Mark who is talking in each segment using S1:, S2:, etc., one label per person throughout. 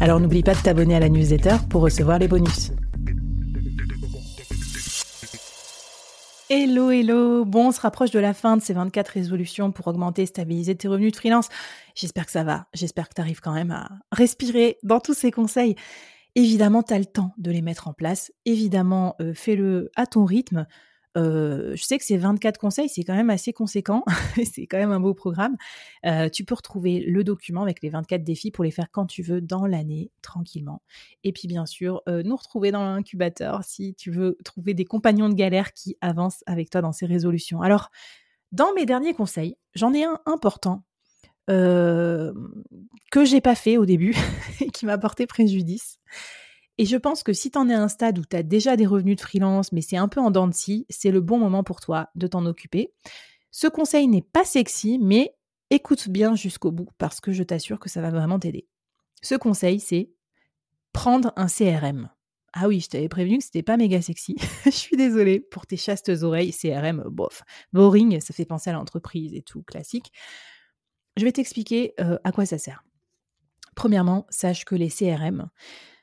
S1: Alors n'oublie pas de t'abonner à la newsletter pour recevoir les bonus. Hello, hello. Bon, on se rapproche de la fin de ces 24 résolutions pour augmenter et stabiliser tes revenus de freelance. J'espère que ça va. J'espère que tu arrives quand même à respirer dans tous ces conseils. Évidemment, tu as le temps de les mettre en place. Évidemment, euh, fais-le à ton rythme. Euh, je sais que ces 24 conseils, c'est quand même assez conséquent. c'est quand même un beau programme. Euh, tu peux retrouver le document avec les 24 défis pour les faire quand tu veux dans l'année, tranquillement. Et puis, bien sûr, euh, nous retrouver dans l'incubateur si tu veux trouver des compagnons de galère qui avancent avec toi dans ces résolutions. Alors, dans mes derniers conseils, j'en ai un important que j'ai pas fait au début et qui m'a porté préjudice. Et je pense que si tu en es à un stade où tu as déjà des revenus de freelance, mais c'est un peu en dents de scie, c'est le bon moment pour toi de t'en occuper. Ce conseil n'est pas sexy, mais écoute bien jusqu'au bout parce que je t'assure que ça va vraiment t'aider. Ce conseil, c'est prendre un CRM. Ah oui, je t'avais prévenu que c'était pas méga sexy. je suis désolée pour tes chastes oreilles. CRM, bof. Boring, ça fait penser à l'entreprise et tout, classique. Je vais t'expliquer euh, à quoi ça sert. Premièrement, sache que les CRM,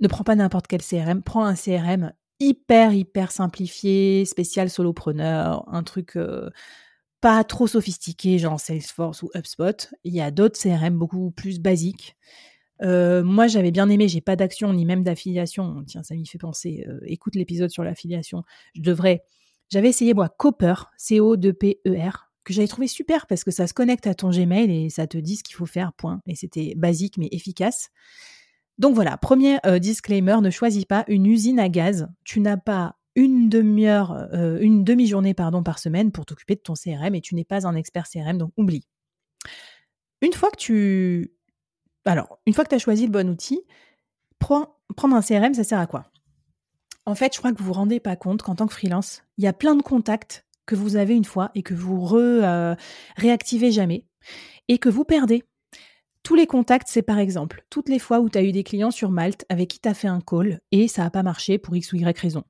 S1: ne prends pas n'importe quel CRM, prends un CRM hyper, hyper simplifié, spécial solopreneur, un truc euh, pas trop sophistiqué, genre Salesforce ou HubSpot. Il y a d'autres CRM beaucoup plus basiques. Euh, moi, j'avais bien aimé, j'ai pas d'action ni même d'affiliation. Tiens, ça m'y fait penser. Euh, écoute l'épisode sur l'affiliation. Je devrais. J'avais essayé, moi, Copper, C-O-2-P-E-R, que j'avais trouvé super parce que ça se connecte à ton Gmail et ça te dit ce qu'il faut faire, point. Et c'était basique mais efficace. Donc voilà, premier euh, disclaimer, ne choisis pas une usine à gaz. Tu n'as pas une demi-heure, euh, une demi-journée par semaine pour t'occuper de ton CRM et tu n'es pas un expert CRM, donc oublie. Une fois que tu, alors une fois que tu as choisi le bon outil, prendre un CRM, ça sert à quoi? En fait, je crois que vous vous rendez pas compte qu'en tant que freelance, il y a plein de contacts que vous avez une fois et que vous re, euh, réactivez jamais et que vous perdez tous les contacts, c'est par exemple toutes les fois où tu as eu des clients sur Malte avec qui tu as fait un call et ça n'a pas marché pour X ou Y raison.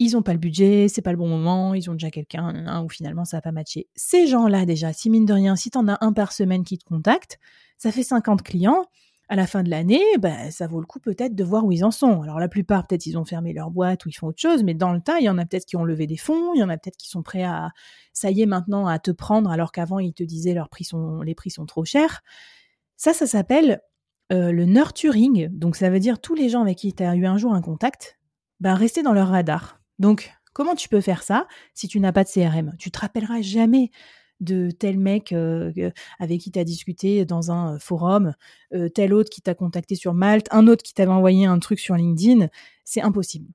S1: Ils n'ont pas le budget, c'est pas le bon moment, ils ont déjà quelqu'un ou finalement ça n'a pas matché. Ces gens-là déjà, si mine de rien, si tu en as un par semaine qui te contacte, ça fait 50 clients. À la fin de l'année, ben, ça vaut le coup peut-être de voir où ils en sont. Alors la plupart, peut-être ils ont fermé leur boîte ou ils font autre chose, mais dans le tas, il y en a peut-être qui ont levé des fonds, il y en a peut-être qui sont prêts à, ça y est maintenant, à te prendre alors qu'avant ils te disaient leurs prix sont, les prix sont trop chers. Ça, ça s'appelle euh, le nurturing. Donc, ça veut dire tous les gens avec qui tu as eu un jour un contact, ben, rester dans leur radar. Donc, comment tu peux faire ça si tu n'as pas de CRM Tu te rappelleras jamais de tel mec euh, avec qui tu as discuté dans un euh, forum, tel autre qui t'a contacté sur Malte, un autre qui t'avait envoyé un truc sur LinkedIn. C'est impossible.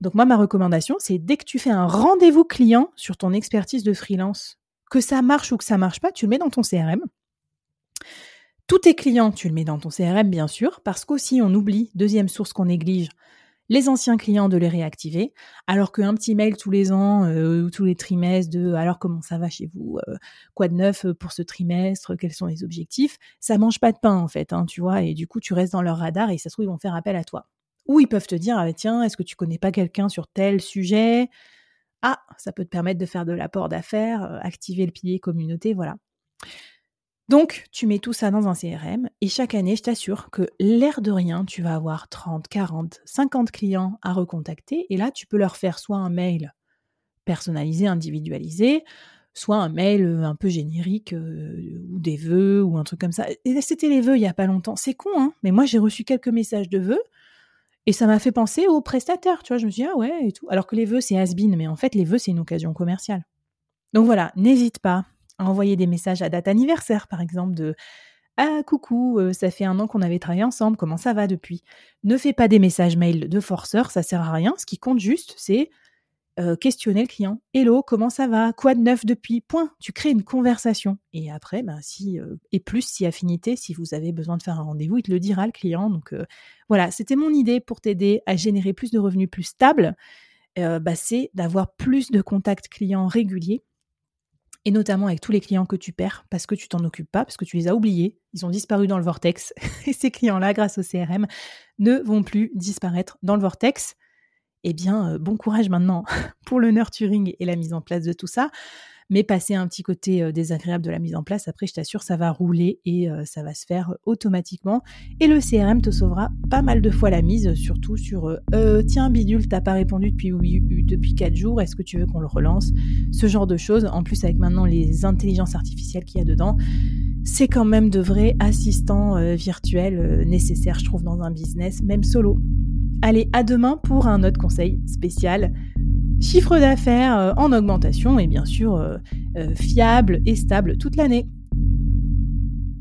S1: Donc moi, ma recommandation, c'est dès que tu fais un rendez-vous client sur ton expertise de freelance, que ça marche ou que ça marche pas, tu le mets dans ton CRM. Tous tes clients, tu le mets dans ton CRM, bien sûr, parce qu'aussi on oublie, deuxième source qu'on néglige, les anciens clients de les réactiver, alors qu'un petit mail tous les ans euh, ou tous les trimestres de alors comment ça va chez vous, euh, quoi de neuf euh, pour ce trimestre, quels sont les objectifs, ça mange pas de pain en fait, hein, tu vois, et du coup tu restes dans leur radar et ça se trouve ils vont faire appel à toi. Ou ils peuvent te dire ah, tiens est-ce que tu connais pas quelqu'un sur tel sujet? Ah ça peut te permettre de faire de l'apport d'affaires, activer le pilier communauté, voilà. Donc, tu mets tout ça dans un CRM et chaque année, je t'assure que l'air de rien, tu vas avoir 30, 40, 50 clients à recontacter et là, tu peux leur faire soit un mail personnalisé, individualisé, soit un mail euh, un peu générique euh, ou des vœux ou un truc comme ça. C'était les vœux il y a pas longtemps. C'est con, hein Mais moi, j'ai reçu quelques messages de vœux Et ça m'a fait penser aux prestataires, tu vois. Je me suis dit, ah ouais, et tout. Alors que les vœux, c'est has mais en fait, les vœux, c'est une occasion commerciale. Donc voilà, n'hésite pas envoyer des messages à date anniversaire, par exemple, de Ah, coucou, euh, ça fait un an qu'on avait travaillé ensemble, comment ça va depuis? Ne fais pas des messages mail de forceur, ça sert à rien. Ce qui compte juste, c'est euh, questionner le client. Hello, comment ça va? Quoi de neuf depuis? Point. Tu crées une conversation. Et après, ben, si, euh, et plus si affinité, si vous avez besoin de faire un rendez-vous, il te le dira le client. Donc voilà, c'était mon idée pour t'aider à générer plus de revenus plus stables. Bah, c'est d'avoir plus de contacts clients réguliers et notamment avec tous les clients que tu perds parce que tu t'en occupes pas, parce que tu les as oubliés, ils ont disparu dans le vortex, et ces clients-là, grâce au CRM, ne vont plus disparaître dans le vortex. Eh bien, bon courage maintenant pour le nurturing et la mise en place de tout ça. Mais passer un petit côté désagréable de la mise en place, après, je t'assure, ça va rouler et ça va se faire automatiquement. Et le CRM te sauvera pas mal de fois la mise, surtout sur tiens, bidule, t'as pas répondu depuis, depuis 4 jours, est-ce que tu veux qu'on le relance? Ce genre de choses. En plus, avec maintenant les intelligences artificielles qu'il y a dedans, c'est quand même de vrais assistants virtuels nécessaires, je trouve, dans un business, même solo. Allez, à demain pour un autre conseil spécial. Chiffre d'affaires euh, en augmentation et bien sûr euh, euh, fiable et stable toute l'année.